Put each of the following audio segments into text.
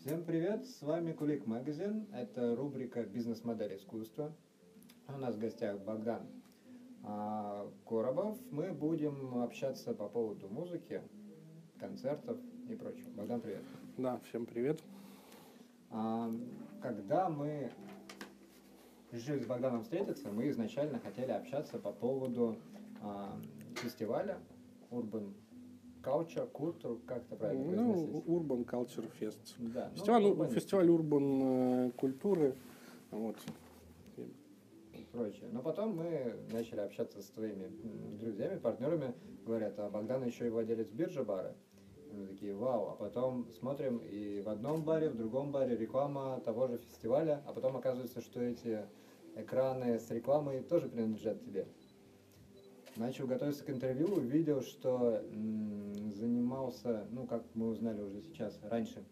Всем привет, с вами Кулик Магазин, это рубрика «Бизнес-модель искусства». У нас в гостях Богдан а, Коробов. Мы будем общаться по поводу музыки, концертов и прочего. Богдан, привет. Да, всем привет. А, когда мы решили с Богданом встретиться, мы изначально хотели общаться по поводу а, фестиваля Urban Culture, Culture, как это правильно Ну? Urban Culture Fest. Да, Фестиваль, ну, фестиваль Urban э, культуры. Вот. и прочее. Но потом мы начали общаться с твоими друзьями, партнерами, говорят, а Богдан еще и владелец биржи бара. И мы такие, вау, а потом смотрим и в одном баре, в другом баре реклама того же фестиваля, а потом оказывается, что эти экраны с рекламой тоже принадлежат тебе. Начал готовиться к интервью, увидел, что занимался, ну, как мы узнали уже сейчас, раньше,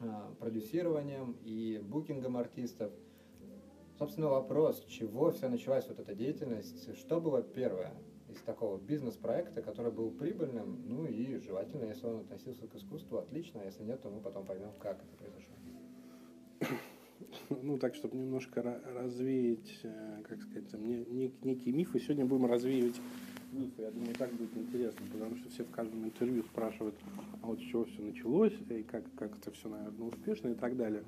а, продюсированием и букингом артистов. Собственно, вопрос, чего все началась вот эта деятельность, что было первое из такого бизнес-проекта, который был прибыльным, ну и желательно, если он относился к искусству, отлично, а если нет, то мы потом поймем, как это произошло. Ну, так, чтобы немножко ра- развеять, э, как сказать, там, не- нек- некие мифы. Сегодня будем развеивать мифы. Я думаю, так будет интересно, потому что все в каждом интервью спрашивают, а вот с чего все началось, и как, как это все, наверное, успешно и так далее.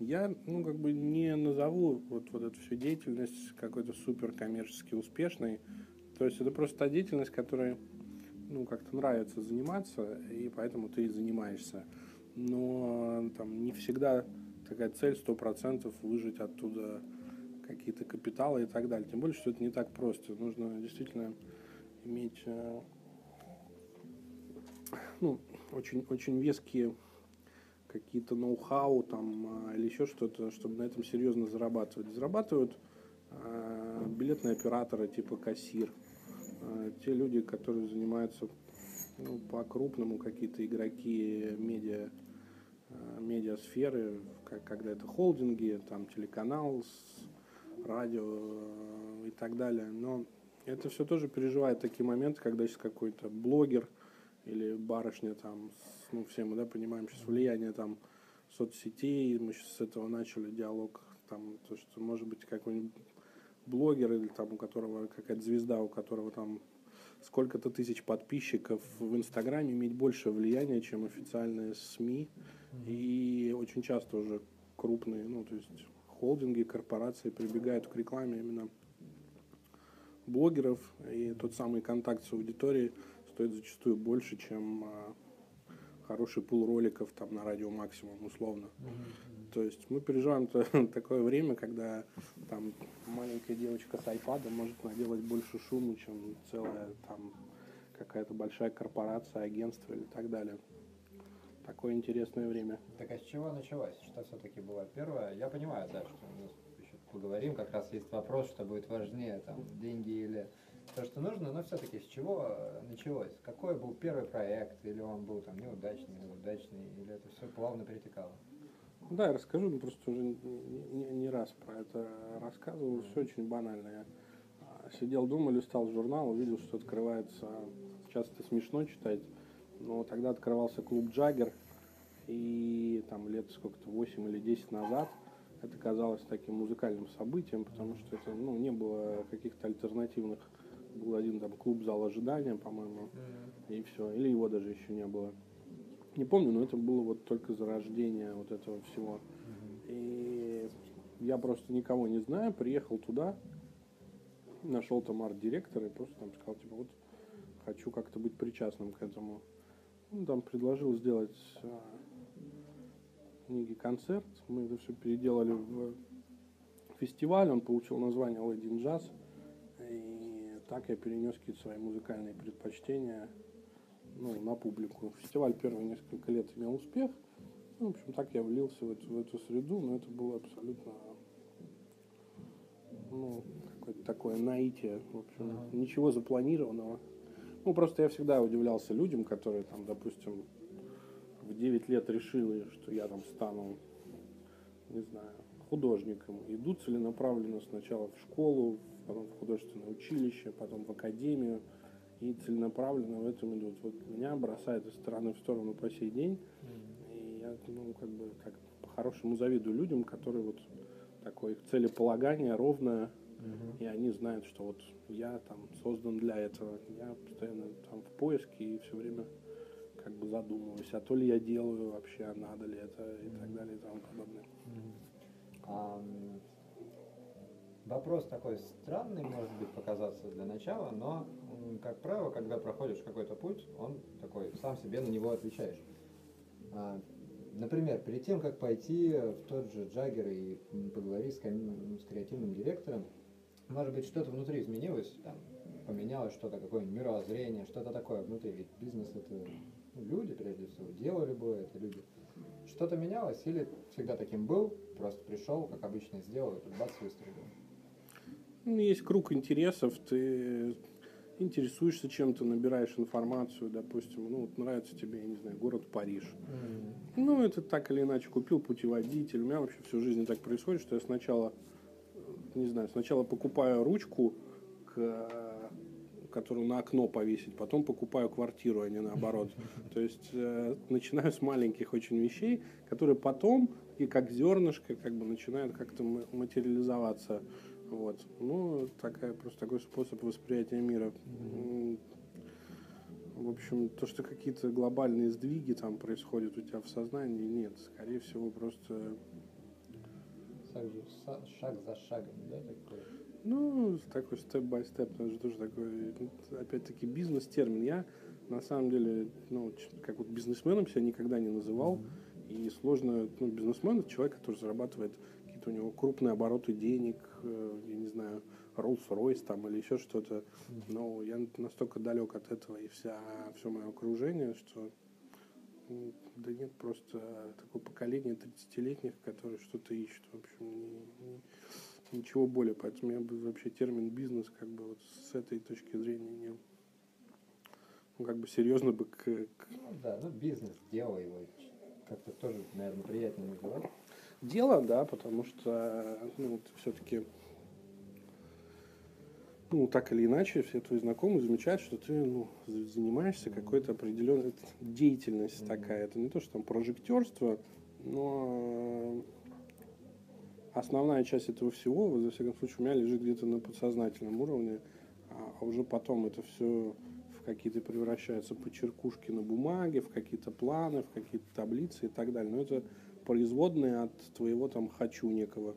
Я, ну, как бы не назову вот, вот эту всю деятельность какой-то супер коммерчески успешной. То есть это просто та деятельность, которой, ну, как-то нравится заниматься, и поэтому ты и занимаешься. Но там не всегда такая цель сто процентов выжить оттуда какие-то капиталы и так далее. Тем более, что это не так просто. Нужно действительно иметь э, ну, очень, очень веские какие-то ноу-хау там, а, или еще что-то, чтобы на этом серьезно зарабатывать. Зарабатывают а, билетные операторы типа кассир, а, те люди, которые занимаются ну, по-крупному, какие-то игроки медиа, э, медиасферы, как, когда это холдинги, там телеканал, радио э, и так далее. Но это все тоже переживает такие моменты, когда сейчас какой-то блогер или барышня там, с- ну все мы да, понимаем сейчас влияние там соцсетей, мы сейчас с этого начали диалог, там, то, что может быть какой-нибудь блогер или там у которого какая-то звезда, у которого там сколько-то тысяч подписчиков в Инстаграме иметь больше влияния, чем официальные СМИ. И очень часто уже крупные, ну, то есть холдинги, корпорации прибегают к рекламе именно блогеров, и тот самый контакт с аудиторией стоит зачастую больше, чем а, хороший пул роликов там на радио максимум условно. То есть мы переживаем то- такое время, когда там маленькая девочка с айпадом может наделать больше шума, чем целая там какая-то большая корпорация, агентство или так далее. Такое интересное время. Так а с чего началось? Что все-таки было первое? Я понимаю, да, что поговорим, как раз есть вопрос, что будет важнее, там, деньги или то, что нужно, но все-таки с чего э, началось? Какой был первый проект? Или он был там неудачный, или удачный, или это все плавно перетекало? Да, я расскажу, ну, просто уже не, не- не раз про это рассказывал. Все очень банально. Я а, сидел дома, листал журнал, увидел, что открывается, сейчас это смешно читать, но тогда открывался клуб Джаггер, и там лет сколько-то, 8 или 10 назад это казалось таким музыкальным событием, потому что это, ну, не было каких-то альтернативных. Был один там клуб зал ожидания, по-моему, и все. Или его даже еще не было. Не помню, но это было вот только зарождение вот этого всего. И я просто никого не знаю, приехал туда, нашел там арт-директора и просто там сказал, типа, вот хочу как-то быть причастным к этому. Он там предложил сделать а, книги концерт. Мы это все переделали в фестиваль. Он получил название in Jazz. И так я перенес какие-то свои музыкальные предпочтения ну, на публику. Фестиваль первые несколько лет имел успех. Ну, в общем, так я влился в эту, в эту среду, но это было абсолютно ну, какое-то такое наитие. В общем, Ага. ничего запланированного. Ну, просто я всегда удивлялся людям, которые там, допустим, в 9 лет решили, что я там стану, не знаю, художником. Идут целенаправленно сначала в школу, потом в художественное училище, потом в академию. И целенаправленно в этом идут. Вот меня бросает из стороны в сторону по сей день. И Я, ну, как бы, так по-хорошему завидую людям, которые вот такое их целеполагание ровное, и они знают, что вот я там создан для этого. Я постоянно там в поиске и все время как бы задумываюсь, а то ли я делаю вообще, а надо ли это и так далее и тому подобное. А, вопрос такой странный, может быть, показаться для начала, но, как правило, когда проходишь какой-то путь, он такой, сам себе на него отвечаешь. А, Например, перед тем, как пойти в тот же Джаггер и поговорить с, ком- с креативным директором, может быть, что-то внутри изменилось, там, поменялось что-то, какое-нибудь мировоззрение, что-то такое внутри. Ведь бизнес это ну, люди, прежде всего, дело любое, это люди. Что-то менялось или всегда таким был, просто пришел, как обычно сделал, и тут бац, выстрелил. Ну, есть круг интересов, ты интересуешься чем-то, набираешь информацию, допустим, ну, вот нравится тебе, я не знаю, город Париж. Ну, это так или иначе купил путеводитель. У меня вообще всю жизнь так происходит, что я сначала, не знаю, сначала покупаю ручку, к, которую на окно повесить, потом покупаю квартиру, а не наоборот. То есть э, начинаю с маленьких очень вещей, которые потом и как зернышко как бы начинают как-то ма- материализоваться. Вот. Ну, такая, просто такой способ восприятия мира. В общем, то, что какие-то глобальные сдвиги там происходят у тебя в сознании, нет. Скорее всего, просто, Же- са- шаг за шагом, да, такой? ну, такой степ-бай-степ, это же тоже такой, опять-таки, бизнес-термин. Я, на самом деле, ну, как вот бизнесменом себя никогда не называл. И сложно, ну, бизнесмен это человек, который зарабатывает какие-то у него крупные обороты денег, э, я не знаю, Rolls-Royce там или еще что-то. Но я настолько далек от этого и вся, все мое окружение, что да нет, просто такое поколение 30-летних, которые что-то ищут. В общем, ни- ничего более. Поэтому я бы вообще термин бизнес как бы вот с этой точки зрения не ну, как бы серьезно бы к, к Ну да, ну бизнес, дело его как-то тоже, наверное, приятнее называть. дело, да, потому что, ну, вот все-таки, ну, так или иначе, все твои знакомые замечают, что ты, ну, за- занимаешься какой-то определенной деятельностью Мгм. такая. Это не то, что там прожектерство, но основная часть этого всего, во всяком случае, у меня лежит где-то на подсознательном уровне, а, а уже потом это все в какие-то превращаются почеркушки на бумаге, в какие-то планы, в какие-то таблицы и так далее. Но это производные от твоего там хочу некого,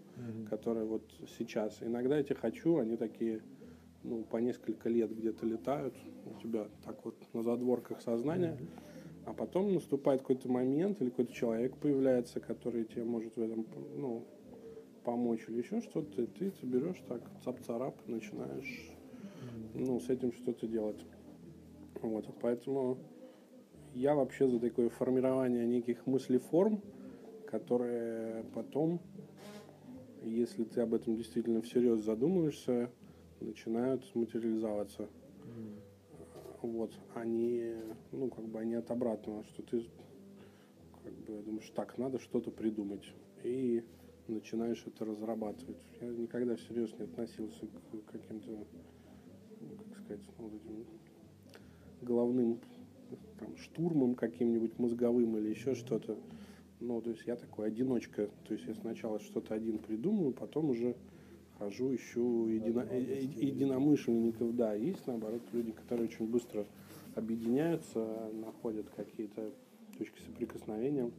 которые вот сейчас. Иногда эти хочу, они такие, ну, по несколько лет где-то летают у тебя так вот на задворках сознания, а потом наступает какой-то момент или какой-то человек появляется, который тебе может в этом, ну, помочь или еще что-то, и ты это берешь так, цап-царап, начинаешь, ну, с этим что-то делать. Вот, поэтому я вообще за такое формирование неких мыслеформ, которые потом, если ты об этом действительно всерьез задумываешься, начинают материализоваться. Вот, они, ну, как бы они от обратного, что ты как бы думаешь, так, надо что-то придумать. И начинаешь это разрабатывать. Я никогда всерьез не относился к каким-то, ну, как сказать, ну, вот этим головным там, штурмом каким-нибудь мозговым или еще что-то. Ну, то есть я такой одиночка. То есть я сначала что-то один придумаю, потом уже хожу, ищу едино- э- единомышленников. Да, есть, наоборот, люди, которые очень быстро объединяются, находят какие-то точки соприкосновения.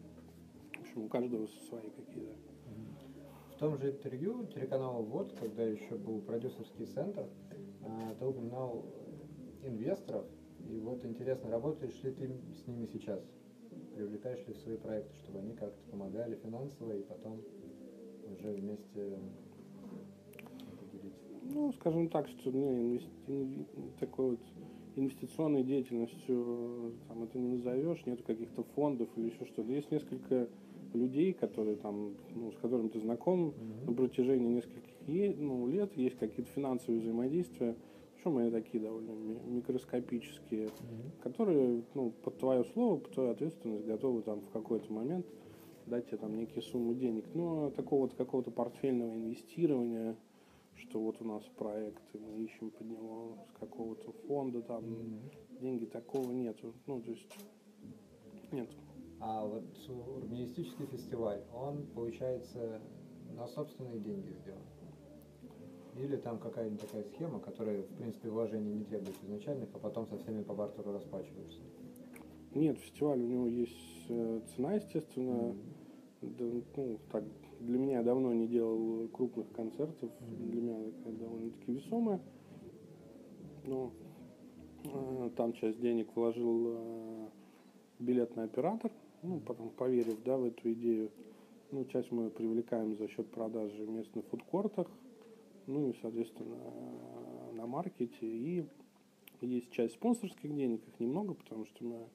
В общем, у каждого свои какие-то. В том же интервью телеканалу ВОД, когда еще был продюсерский центр, а, ты упоминал инвесторов. И вот интересно, работаешь ли ты с ними сейчас? Привлекаешь ли в свои проекты, чтобы они как-то помогали финансово и потом уже вместе? Ну, скажем так, что не, инвести- инв- такой вот инвестиционной деятельностью э, там, это не назовешь, нету каких-то фондов или еще что-то. Есть несколько людей, которые там, ну, с которыми ты знаком на протяжении нескольких ну, лет, есть какие-то финансовые взаимодействия, причем они такие довольно ми- микроскопические, которые, ну, под твое слово, под твою ответственность готовы там в какой-то момент дать тебе там некие суммы денег. Но такого вот какого-то портфельного инвестирования, что вот у нас проект, и мы ищем под него с какого-то фонда там деньги, такого нету. Ну, то есть нет. А вот урбанистический фестиваль, он, получается, на собственные деньги сделан. Или там какая-нибудь такая схема, которая, в принципе, вложений не требует изначальных, а потом со всеми по бартеру расплачиваешься. Нет, фестиваль у него есть э, цена, естественно. Да, ну, так, для меня я давно не делал крупных концертов. Для меня такая довольно-таки весомая. Но э, там часть денег вложил э, билетный оператор, ну, потом поверив да, в эту идею. Ну, часть мы привлекаем за счет продажи в местных фудкортах, ну и, соответственно, э, на маркете. И есть часть спонсорских денег, их немного, потому что мы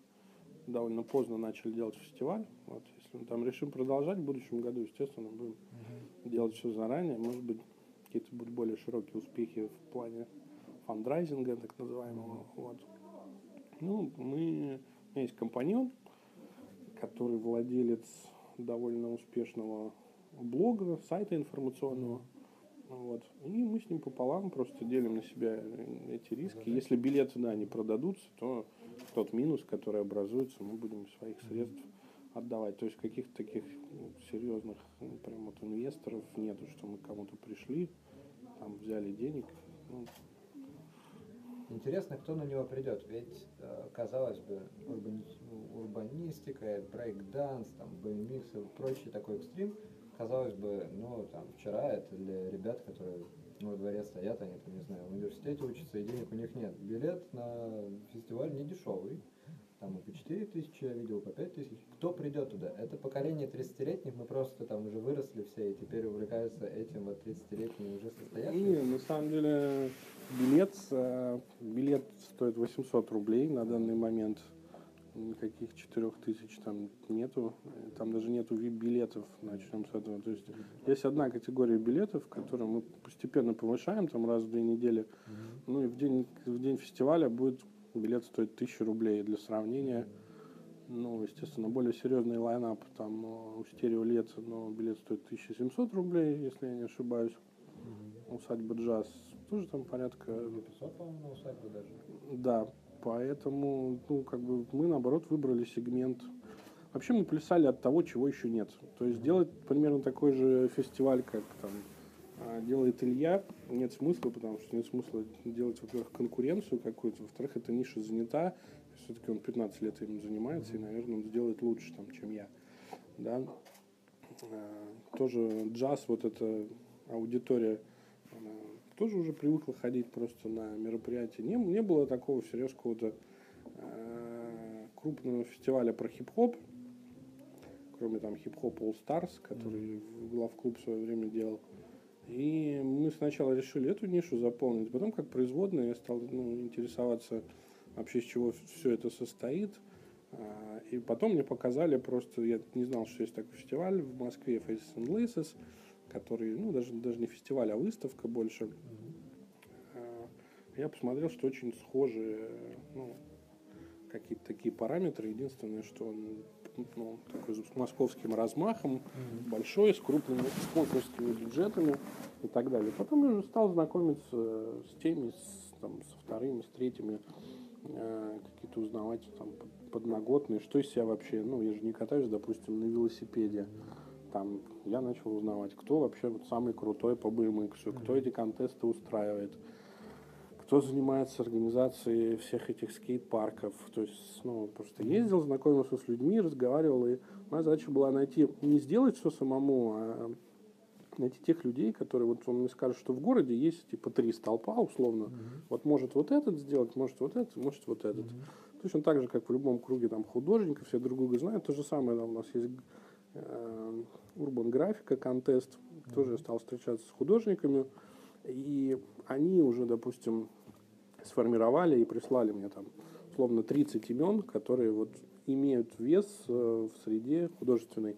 довольно поздно начали делать фестиваль. Вот, там решим продолжать в будущем году, естественно, будем делать все заранее. Может быть, какие-то будут более широкие успехи в плане фандрайзинга, так называемого. Вот. Ну, мы, у меня есть компаньон, который владелец довольно успешного блога, сайта информационного. Вот. И мы с ним пополам просто делим на себя эти риски. Если билеты, да, не продадутся, то тот минус, который образуется, мы будем из своих средств отдавать. То есть каких-то таких ну, серьезных ну, прям вот инвесторов нету, что мы кому-то пришли, там взяли денег. Ну, Интересно, кто на него придет, ведь, э, казалось бы, урбани- урбанистика, брейк-данс, там, BMX и прочий такой экстрим, казалось бы, ну, там, вчера это для ребят, которые ну, во дворе стоят, они там, не знаю, в университете учатся, и денег у них нет. Билет на фестиваль не дешевый, там и по 4 тысячи я видел, по 5 тысяч. Кто придет туда? Это поколение 30-летних, мы просто там уже выросли все, и теперь увлекаются этим, вот 30-летние уже состоявшиеся. Не, на самом деле билет, э, билет стоит 800 рублей на данный момент. Никаких 4000 там нету. Там даже нету VIP-билетов, начнем с этого. То есть есть одна категория билетов, которую мы постепенно повышаем, там раз в две недели. Ну и в день, в день фестиваля будет билет стоить 1000 рублей. Для сравнения, ну, естественно, более серьезный лайнап, там э, у стерео лет, но билет стоит 1700 рублей, если я не ошибаюсь. Усадьба джаз тоже там порядка, 500, по-моему, на усадьбу даже. да, поэтому, ну, как бы мы, наоборот, выбрали сегмент. Вообще мы плясали от того, чего еще нет. То есть делать примерно такой же фестиваль, как там делает Илья, нет смысла, потому что нет смысла делать, во-первых, конкуренцию какую-то, во-вторых, эта ниша занята, все-таки он 15 лет этим занимается, и, наверное, он сделает лучше, там, чем я. Да? А, Тоже джаз, вот эта аудитория, она тоже уже привыкла ходить просто на мероприятия. Не, не было такого всерьез какого-то э, крупного фестиваля про хип-хоп, кроме там хип-хоп All Stars, который в главклуб в свое время делал. И мы сначала решили эту нишу заполнить, потом как производная я стал ну, интересоваться вообще, из чего все это состоит. А, И потом мне показали просто, я не знал, что есть такой фестиваль в Москве, Faces and Laces, который, ну, даже, даже не фестиваль, а выставка больше. А, Я посмотрел, что очень схожие, ну, какие-то такие параметры. Единственное, что он ну, такой с московским размахом, большой, с крупными спонсорскими бюджетами и так далее. Потом я уже стал знакомиться с теми, с, там, со вторыми, с третьими, э, какие-то узнавать там под- подноготные, что из себя вообще, ну, я же не катаюсь, допустим, на велосипеде. Там я начал узнавать, кто вообще вот самый крутой по BMX, кто эти контесты устраивает, кто занимается организацией всех этих скейт-парков. То есть, ну, просто ездил, знакомился с людьми, разговаривал, и моя задача была найти, не сделать все самому, а найти тех людей, которые, вот он мне скажет, что в городе есть типа три столпа, условно. Вот может вот этот сделать, может вот этот, может вот этот. Точно так же, как в любом круге там художников, все друг друга знают. То же самое там, у нас есть э, Urban графика контест. Тоже я стал встречаться с художниками. И они уже, допустим, сформировали и прислали мне там условно 30 имен, которые вот имеют вес э, в среде художественной.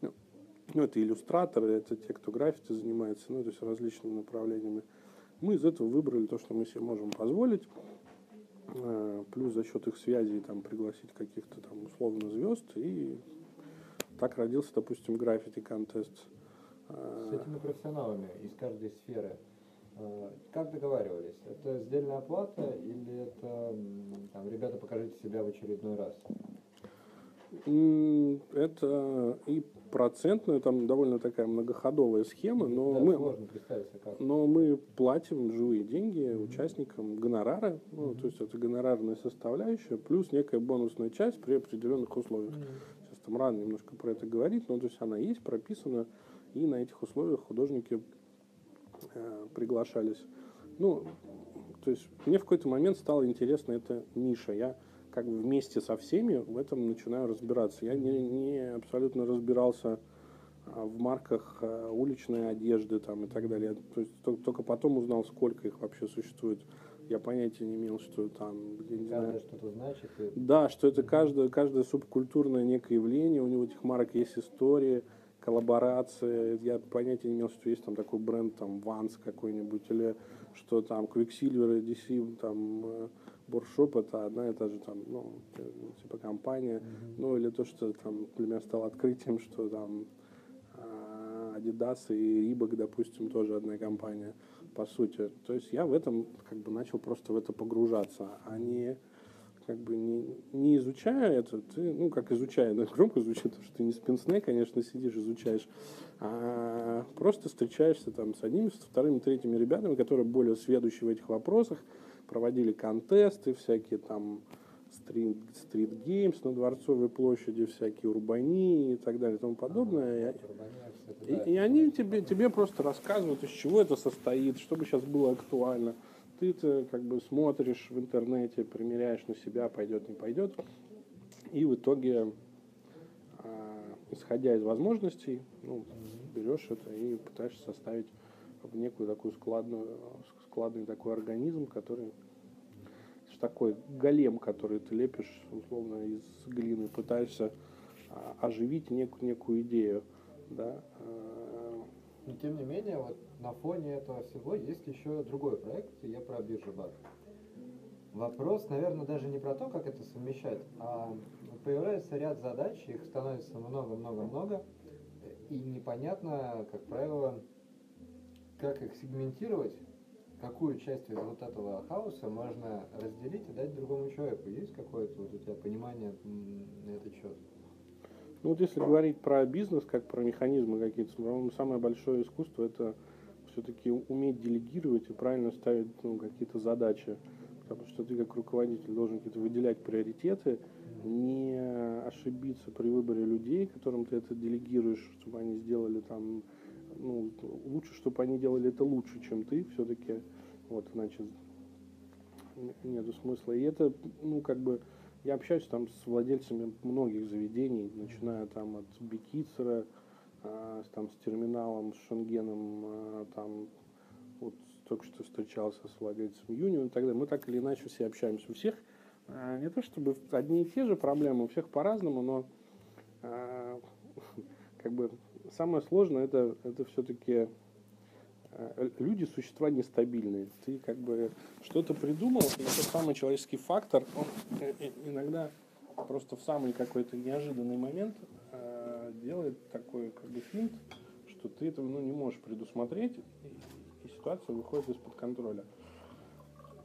Ну, Ну, это иллюстраторы, это те, кто граффити занимается, ну, то есть различными направлениями. Мы из этого выбрали то, что мы себе можем позволить. Э, Плюс за счет их связей там пригласить каких-то там условно звезд. И так родился, допустим, граффити контест. С этими профессионалами из каждой сферы, как договаривались? Это сдельная оплата или это, там, ребята, покажите себя в очередной раз? Это и процентная, там довольно такая многоходовая схема, но, да, мы, но мы платим живые деньги участникам гонорары, ну, то есть это гонорарная составляющая, плюс некая бонусная часть при определенных условиях. Сейчас там рано немножко про это говорить, но то есть она есть, прописана, и на этих условиях художники э, приглашались. Ну, то есть мне в какой-то момент стало интересна эта ниша. Я как бы вместе со всеми в этом начинаю разбираться. Я не, не абсолютно разбирался а, в марках а, уличной одежды там и так далее. То есть только потом узнал, сколько их вообще существует. Я понятия не имел, что там, я не знаю. что-то значит. И... Да, что это каждое, каждое субкультурное некое явление, у него этих марок есть история, коллаборация. Я понятия не имел, что есть там такой бренд, там, Vans какой-нибудь, или что там Quicksilver, DC, там, э, Боршоп это одна и та же там, ну, типа компания, mm-hmm. ну или то, что там для меня стало открытием, что там а, Adidas и Reebok, допустим, тоже одна компания, по сути. То есть я в этом как бы начал просто в это погружаться, а не как бы не, не изучая это, ты, ну, как изучая, да, громко звучит, потому что ты не с пенсне, конечно, сидишь, изучаешь, а просто встречаешься там с одними, с вторыми, третьими ребятами, которые более сведущие в этих вопросах, проводили контесты, всякие там стрит, стрит геймс на Дворцовой площади, всякие урбани и так далее и тому подобное. и, и, и они тебе, тебе просто рассказывают, из чего это состоит, чтобы сейчас было актуально. Ты это как бы смотришь в интернете, примеряешь на себя, пойдет, не пойдет. И в итоге, а, исходя из возможностей, ну, берешь это и пытаешься составить в некую такую складную, складный такой организм, который такой голем, который ты лепишь условно из глины, пытаешься а, оживить некую, некую идею. Да? Но тем не менее, вот на фоне этого всего есть еще другой проект, я про биржу бар. Вопрос, наверное, даже не про то, как это совмещать, а появляется ряд задач, их становится много-много-много, и непонятно, как правило, как их сегментировать, какую часть из вот этого хаоса можно разделить и дать другому человеку? Есть какое-то вот у тебя понимание на этот счет? Ну вот если говорить про бизнес, как про механизмы какие-то, по-моему, самое большое искусство это все-таки уметь делегировать и правильно ставить ну, какие-то задачи. Потому что ты как руководитель должен какие-то выделять приоритеты, не ошибиться при выборе людей, которым ты это делегируешь, чтобы они сделали там ну, лучше, чтобы они делали это лучше, чем ты, все-таки, вот, значит, нету смысла. И это, ну, как бы, я общаюсь там с владельцами многих заведений, начиная там от Бикицера, а, там с терминалом, с Шенгеном, а, там, вот только что встречался с владельцем Юнион и так далее. Мы так или иначе все общаемся. У всех а, не то чтобы одни и те же проблемы, у всех по-разному, но как бы самое сложное это, это все-таки э, люди существа нестабильные. Ты как бы что-то придумал, и тот самый человеческий фактор, он э, э, иногда просто в самый какой-то неожиданный момент э, делает такой как бы финт, что ты этого ну, не можешь предусмотреть, и, ситуация выходит из-под контроля.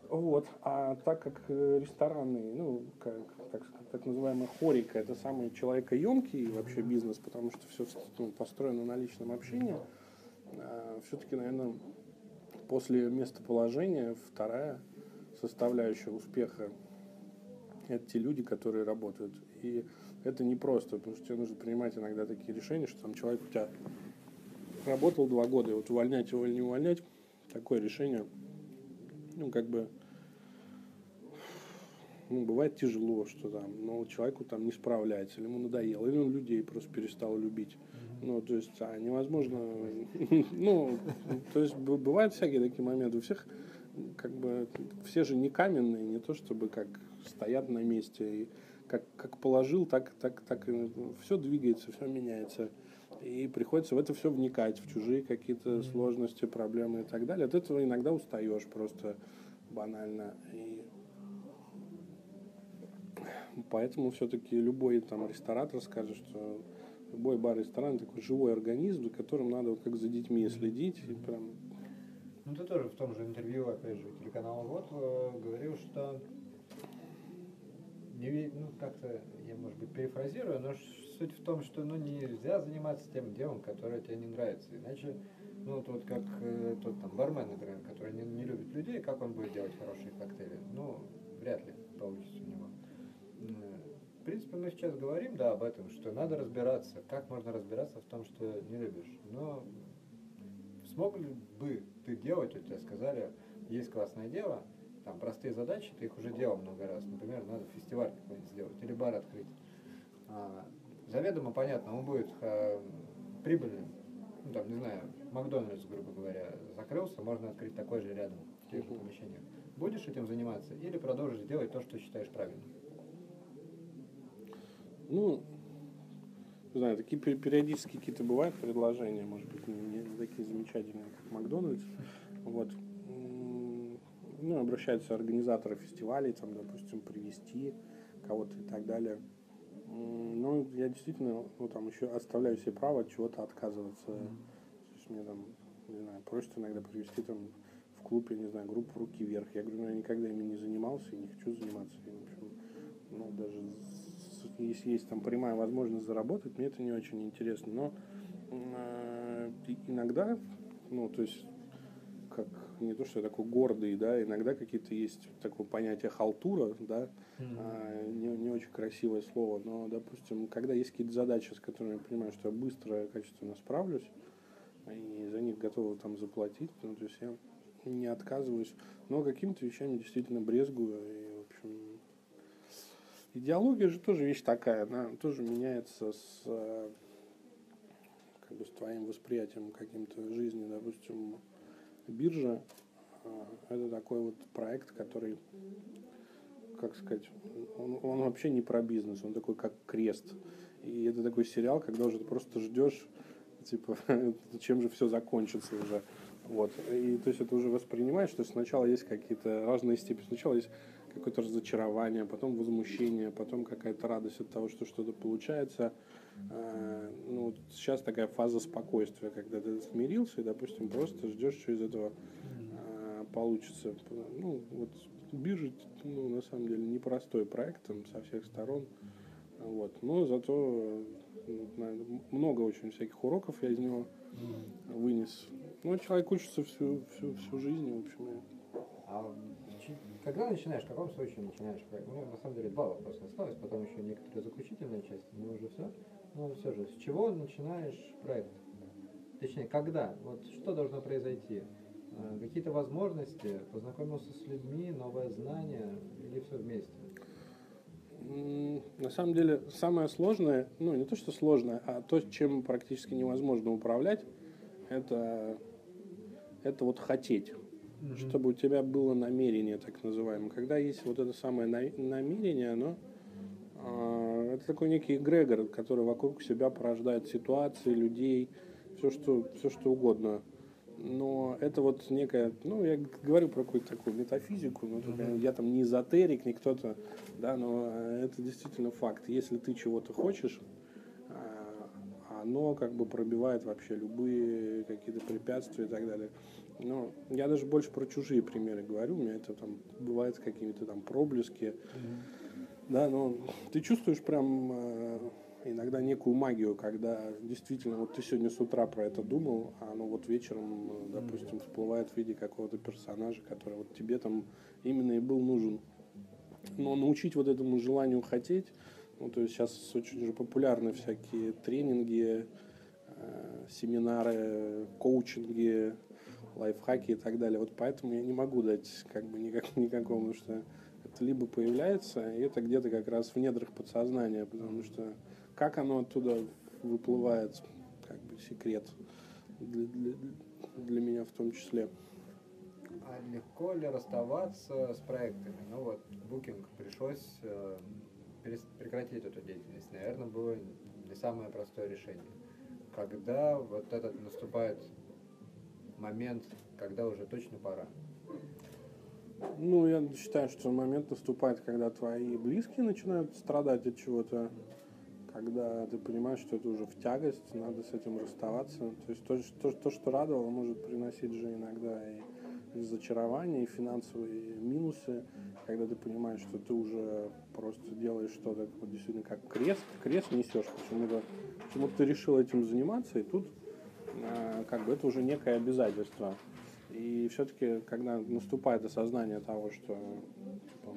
Вот. А так как ресторанный, ну, как, так, так называемая хорика, это самый человекоемкий вообще бизнес, потому что все ну, построено на личном общении, все-таки, наверное, после местоположения вторая составляющая успеха это те люди, которые работают. И это не просто, потому что тебе нужно принимать иногда такие решения, что там человек у тебя работал два года, и вот увольнять его или не увольнять, такое решение, ну, как бы ну, бывает тяжело, что там, но человеку там не справляется, или ему надоело, или он людей просто перестал любить. Ну, то есть, а невозможно, ну, то есть, бывают всякие такие моменты. У всех, как бы, все же не каменные, не то чтобы как стоят на месте. И как, как положил, так, так, так и все двигается, все меняется. И приходится в это все вникать, в чужие какие-то сложности, проблемы и так далее. От этого иногда устаешь просто банально. И Поэтому все-таки любой там ресторатор скажет, что любой бар-ресторан такой живой организм, за которым надо вот как за детьми следить. И прям... Ну ты тоже в том же интервью, опять же, телеканала ВОД э, говорил, что не, ну, как-то, я, может быть, перефразирую, но суть в том, что, ну, нельзя заниматься тем делом, которое тебе не нравится. Иначе, ну, вот, вот как э, тот там бармен, например, который не, не любит людей, как он будет делать хорошие коктейли? Ну, вряд ли получится у него. В принципе, мы сейчас говорим, да, об этом, что надо разбираться. Как можно разбираться в том, что не любишь? Но смог ли бы ты делать, вот тебе сказали, есть классное дело, там простые задачи, ты их уже делал много раз. Например, надо фестиваль какой-нибудь сделать или бар открыть. А, заведомо понятно, он будет а, прибыльным. Ну, там, не знаю, Макдональдс, грубо говоря, закрылся, можно открыть такой же рядом, в тех же помещениях. Будешь этим заниматься или продолжишь делать то, что считаешь правильным? Ну, не знаю, такие пе- периодически какие-то бывают предложения, может быть, не, не такие замечательные, как Макдональдс. Вот. Ну, обращаются организаторы фестивалей, там, допустим, привести кого-то и так далее. Ну, я действительно, ну, там еще оставляю себе право от чего-то отказываться. То есть мне там, не знаю, просят иногда привести там в клуб, я не знаю, группу «Руки вверх». Я говорю, ну, я никогда ими не занимался и не хочу заниматься. И, в общем, ну, даже если есть там прямая возможность заработать, мне это не очень интересно. Но э, иногда, ну, то есть, как не то, что я такой гордый, да, иногда какие-то есть такое понятие халтура, да, а, не, не очень красивое слово, но, допустим, когда есть какие-то задачи, с которыми я понимаю, что я быстро качественно справлюсь, и за них готовы там заплатить, ну, то есть я не отказываюсь, но какими-то вещами действительно брезгую, идеология же тоже вещь такая, она тоже меняется с, э, как бы, с твоим восприятием каким-то жизни, допустим, биржа, э, это такой вот проект, который как сказать, он, он вообще не про бизнес, он такой как крест. И это такой сериал, когда уже ты просто ждешь, типа, чем же все закончится уже. Вот. И то есть это уже воспринимаешь, что сначала есть какие-то разные степени. Сначала есть какое-то разочарование, потом возмущение, потом какая-то радость от того, что что-то получается. А, Ну, сейчас такая фаза спокойствия, когда ты смирился и, допустим, просто ждешь, что из этого а, получится. Ну, вот биржа, ну, на самом деле, непростой проект там со всех сторон. Вот. Но зато э, много очень всяких уроков я из него вынес. Ну, человек учится всю, всю, всю жизнь, в общем. А когда начинаешь, в каком случае начинаешь? У меня на самом деле два вопроса осталось, потом еще некоторые заключительные части, но уже все. Но все же, с чего начинаешь проект? Точнее, когда? Вот что должно произойти? А, Какие-то возможности, познакомился с людьми, новое знание или все вместе? На самом деле, самое сложное, ну, не то, что сложное, а то, чем практически невозможно управлять, это, это вот хотеть. Чтобы у тебя было намерение, так называемое. Когда есть вот это самое на- намерение, оно а, это такой некий эгрегор, который вокруг себя порождает ситуации, людей, все что, все что угодно. Но это вот некая, ну, я говорю про какую-то такую метафизику, но тут я, я там не эзотерик, не кто-то, да, но э, это действительно факт. Если ты чего-то хочешь, а, оно как бы пробивает вообще любые какие-то препятствия и так далее. Но я даже больше про чужие примеры говорю, у меня это там бывает с какими-то там проблески, да, но ты чувствуешь прям э, иногда некую магию, когда действительно вот ты сегодня с утра про это думал, а оно вот вечером, э, допустим, всплывает в виде какого-то персонажа, который вот тебе там именно и был нужен. Но научить вот этому желанию хотеть, ну, то есть сейчас очень же популярны всякие тренинги, э, семинары, коучинги, лайфхаки и так далее. Вот поэтому я не могу дать как бы никак, никакого, потому что это либо появляется, и это где-то как раз в недрах подсознания, потому что как оно оттуда выплывает, как бы секрет для, для, для меня в том числе. А легко ли расставаться с проектами? Ну вот, Booking пришлось э, прекратить эту деятельность. Наверное, было не самое простое решение. Когда вот этот наступает момент, когда уже точно пора? Ну, я считаю, что момент наступает, когда твои близкие начинают страдать от чего-то, когда ты понимаешь, что это уже в тягость, надо с этим расставаться. То есть то, что, то, что радовало, может приносить же иногда и разочарования и финансовые минусы, когда ты понимаешь, что ты уже просто делаешь что-то вот действительно как крест, крест несешь, почему-то почему ты решил этим заниматься, и тут как бы это уже некое обязательство. И все-таки, когда наступает осознание того, что типа,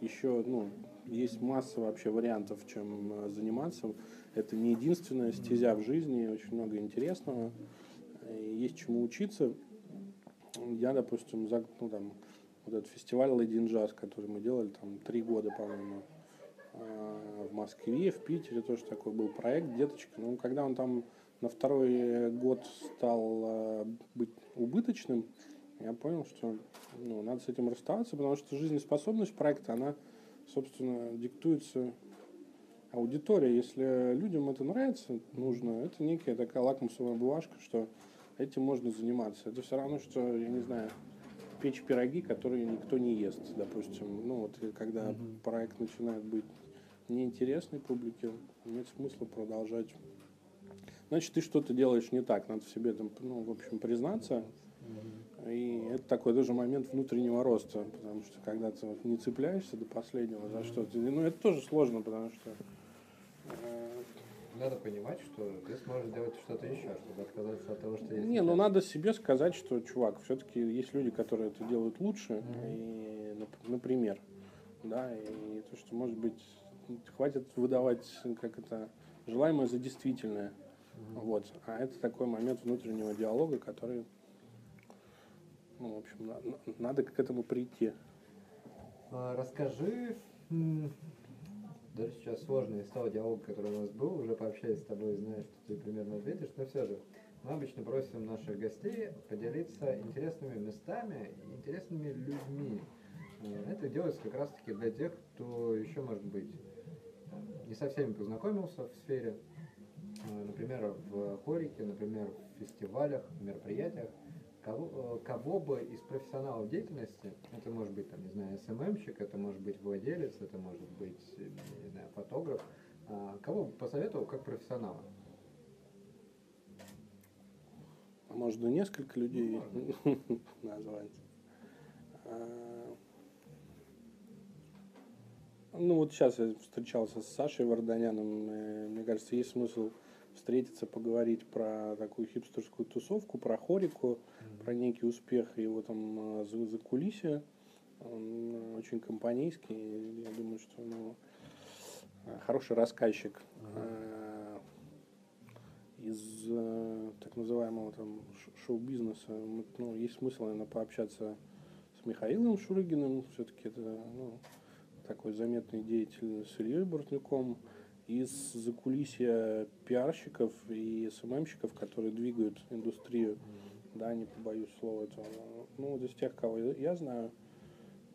еще ну, есть масса вообще вариантов, чем э, заниматься, это не единственная стезя в жизни, очень много интересного, и есть чему учиться. Я, допустим, за, ну, там, вот этот фестиваль Lady Jazz, который мы делали там три года, по-моему, э, в Москве, в Питере тоже такой был проект «Деточка». Ну, когда он там на второй год стал э, быть убыточным, я понял, что ну, надо с этим расставаться, потому что жизнеспособность проекта, она, собственно, диктуется аудиторией. Если людям это нравится, нужно, это некая такая лакмусовая бумажка, что этим можно заниматься. Это все равно, что, я не знаю, печь пироги, которые никто не ест, допустим. Ну вот, когда mm-hmm. проект начинает быть неинтересной публике, нет смысла продолжать значит, ты что-то делаешь не так, надо в себе там, ну, в общем, признаться. И это такой тоже момент внутреннего роста, потому что когда ты вот не цепляешься до последнего за что-то, ну, это тоже сложно, потому что... Э, надо понимать, что ты сможешь делать что-то еще, чтобы отказаться от того, что есть. Не, ну надо себе сказать, что, чувак, все-таки есть люди, которые это делают лучше, mm-hmm. и, например, да, и то, что, может быть, хватит выдавать, как это, желаемое за действительное. Mm-hmm. Вот. А это такой момент внутреннего диалога, который, ну, в общем, на, надо к этому прийти. А, расскажи, даже сейчас сложно из того диалога, который у нас был, уже пообщаясь с тобой, знаю, что ты примерно ответишь, но все же, мы обычно просим наших гостей поделиться интересными местами интересными людьми. Э, это делается как раз-таки для тех, кто еще, может быть, не со всеми познакомился в сфере, например, в хорике, например, в фестивалях, мероприятиях, кого, э, кого бы из профессионалов деятельности, это может быть, там, не знаю, СММщик, это может быть владелец, это может быть, не знаю, фотограф, а, кого бы посоветовал как профессионала? А можно несколько людей назвать. А, ну вот сейчас я встречался с Сашей Варданяном. Э, мне кажется, есть смысл встретиться, поговорить про такую хипстерскую тусовку, про хорику, mm-hmm. про некий успех его там э, за, за кулисье. Он э, очень компанейский. Я думаю, что ну, хороший рассказчик mm-hmm. из так называемого там шоу-бизнеса. Ну, есть смысл, наверное, пообщаться с Михаилом Шурыгиным. Все-таки это ну, такой заметный деятель с Ильей Бортнюком из закулисья пиарщиков и СММщиков, которые двигают индустрию, да, не побоюсь слова этого. Ну, вот из тех, кого я знаю,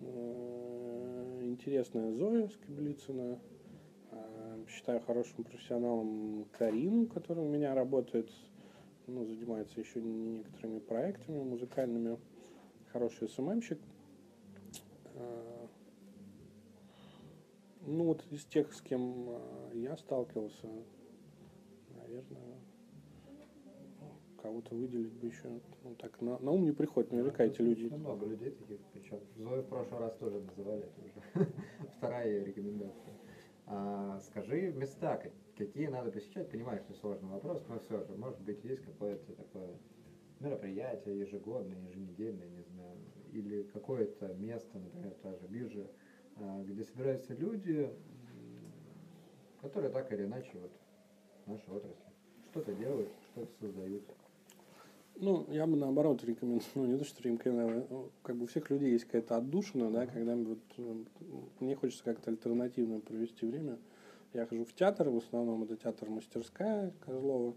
э, интересная Зоя Скобелицына, э, считаю хорошим профессионалом Карину, которая у меня работает, ну, занимается еще некоторыми проектами музыкальными, хороший СММщик. Ну вот из тех, с кем а, я сталкивался, наверное, кого-то выделить бы еще. Ну, так на, на ум не приходит, наверняка эти люди. Много людей таких, причем Зою в прошлый раз тоже называли, это уже вторая рекомендация. А, скажи места, какие надо посещать, понимаю, что сложный вопрос, но все же, может быть, есть какое-то такое мероприятие ежегодное, еженедельное, не знаю, или какое-то место, например, та же биржа, где собираются люди, которые так или иначе вот в нашей отрасли что-то делают, что-то создают. Ну, я бы наоборот рекомендую, ну, не то, что рекомендую, ну, как бы у всех людей есть какая-то отдушина, да, когда вот, ну, мне хочется как-то альтернативно провести время. Я хожу в театр, в основном это театр «Мастерская» Козлова.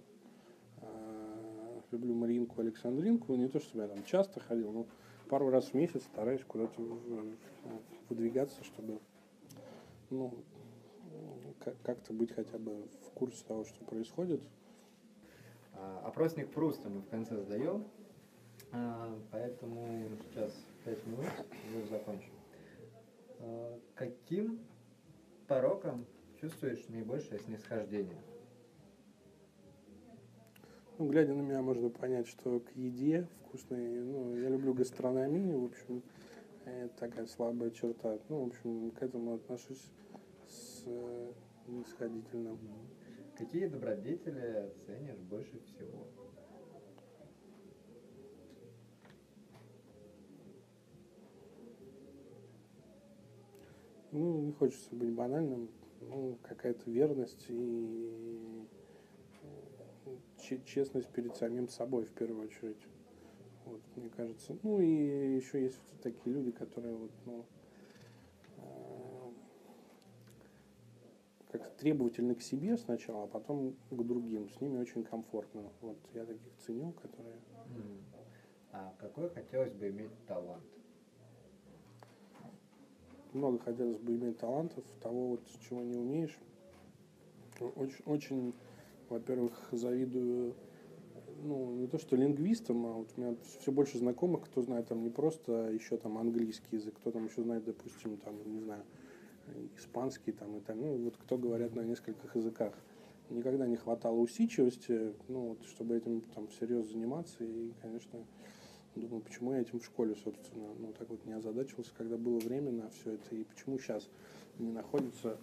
А, люблю Маринку Александринку, не то, чтобы я там часто ходил, но пару раз в месяц стараюсь куда-то выдвигаться, чтобы ну, как-то быть хотя бы в курсе того, что происходит. А, опросник Пруста мы в конце сдаем, а, поэтому сейчас 5 минут и закончим. А, каким пороком чувствуешь наибольшее снисхождение? Ну, глядя на меня, можно понять, что к еде вкусной, ну, я люблю гастрономию, в общем, это такая слабая черта. Ну, в общем, к этому отношусь с э, нисходительным. Какие добродетели ценишь больше всего? Ну, не хочется быть банальным. Ну, какая-то верность и честность перед самим собой в первую очередь. Вот, мне кажется. Ну и еще есть такие люди, которые вот, ну, э, как требовательны к себе сначала, а потом к другим. С ними очень комфортно. Вот я таких ценю, которые. А какой хотелось бы иметь талант? много хотелось бы иметь талантов, того, вот, чего не умеешь. Очень, очень во-первых, завидую, ну, не то что лингвистам, а вот у меня все больше знакомых, кто знает там не просто еще там английский язык, кто там еще знает, допустим, там, не знаю, испанский там и так, ну, вот кто говорят на нескольких языках. Никогда не хватало усидчивости, ну, вот, чтобы этим там всерьез заниматься, и, конечно, Думаю, почему я этим в школе, собственно, ну, так вот не озадачился, когда было время на все это, и почему сейчас не находится.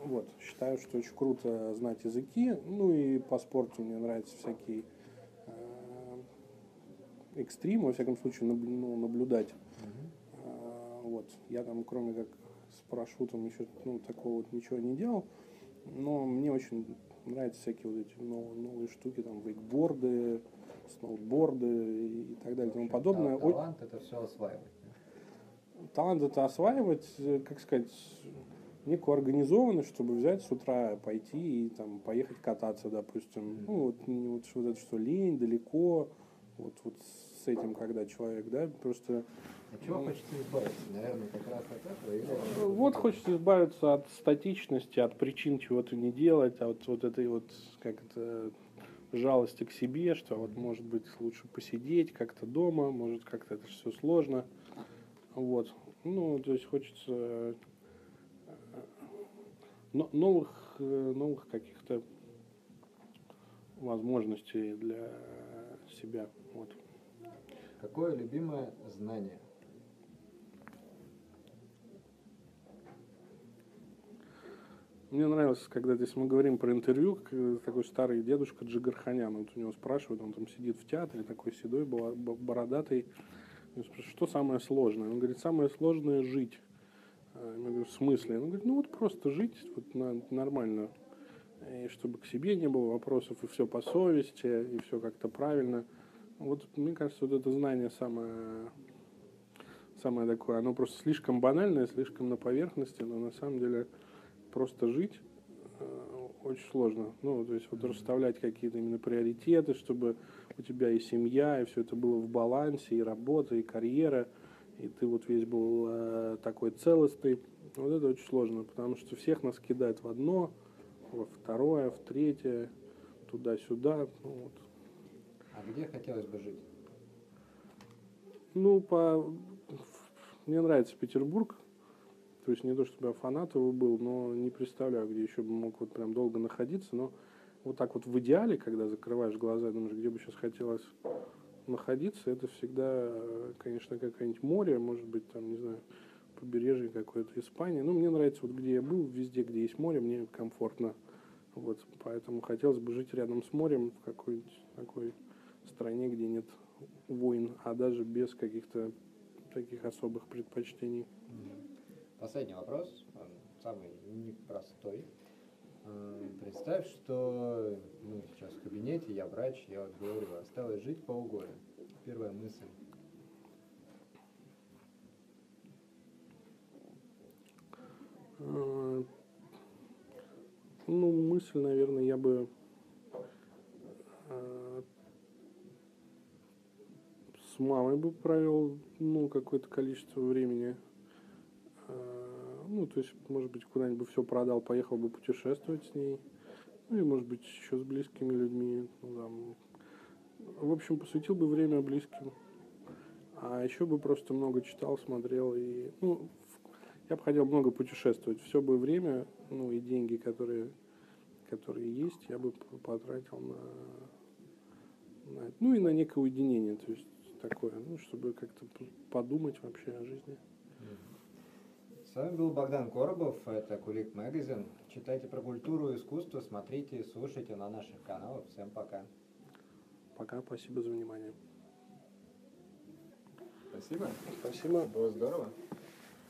Э, вот, считаю, что очень круто знать языки, ну и по спорту мне нравятся всякие э, экстримы, во всяком случае, ну, наблюдать. Mm-hmm. Вот, я там, кроме как с парашютом, еще ну, такого вот ничего не делал, но мне очень нравятся всякие вот эти новые, новые штуки, там, вейкборды, сноуборды и так далее и тому подобное. Талант это все осваивать. Талант это осваивать, э, как сказать, некую организованность, чтобы взять с утра, пойти и там поехать кататься, допустим. Mm-hmm. Ну, вот, вот, вот это что лень, далеко, вот, вот с этим, когда человек, да, просто... А чего ну, хочется избавиться? Наверное, как раз от этого? Или... Вот хочется избавиться от статичности, от причин чего-то не делать, вот, вот этой вот, как это, жалости к себе, что вот может быть лучше посидеть как-то дома, может как-то это все сложно. Вот. Ну, то есть хочется э, новых, э, новых каких-то возможностей для себя. Вот. Какое любимое знание? Мне нравилось, когда здесь мы говорим про интервью, такой старый дедушка Джигарханян, вот у него спрашивают, он там сидит в театре, такой седой, бородатый, что самое сложное? Он говорит, самое сложное жить. А, я говорю, в смысле? Он говорит, ну вот просто жить вот на, нормально, и чтобы к себе не было вопросов, и все по совести, и все как-то правильно. Вот мне кажется, вот это знание самое, самое такое, оно просто слишком банальное, слишком на поверхности, но на самом деле просто жить э, очень сложно. Ну, то есть вот расставлять какие-то именно приоритеты, чтобы у тебя и семья, и все это было в балансе, и работа, и карьера, и ты вот весь был э, такой целостный. Вот это очень сложно, потому что всех нас кидает в одно, во второе, в третье, туда-сюда. Ну, вот. А где хотелось бы жить? Ну, по... мне нравится Петербург, то есть не то, чтобы я фанат его был, но не представляю, где еще бы мог вот прям долго находиться. Но вот так вот в идеале, когда закрываешь глаза думаешь, где бы сейчас хотелось находиться, это всегда, конечно, какое-нибудь море, может быть, там, не знаю, побережье какое-то Испании. Ну, мне нравится, вот где я был, везде, где есть море, мне комфортно. Вот, поэтому хотелось бы жить рядом с морем в какой-нибудь такой стране, где нет войн, а даже без каких-то таких особых предпочтений. Последний вопрос, он самый непростой. Э, представь, что мы сейчас в кабинете, я врач, я вот говорю, осталось жить полгода. Первая мысль. Э, ну, мысль, наверное, я бы э, с мамой бы провел ну, какое-то количество времени ну, то есть, может быть, куда-нибудь все продал, поехал бы путешествовать с ней. Ну и, может быть, еще с близкими людьми. Ну, там. В общем, посвятил бы время близким. А еще бы просто много читал, смотрел. И, ну, я бы хотел много путешествовать. Все бы время, ну и деньги, которые, которые есть, я бы потратил на, на ну и на некое уединение, то есть такое, ну, чтобы как-то подумать вообще о жизни. С вами был Богдан Коробов, это Кулик Магазин. Читайте про культуру и искусство, смотрите, слушайте на наших каналах. Всем пока. Пока, спасибо за внимание. Спасибо. Спасибо. Было здорово.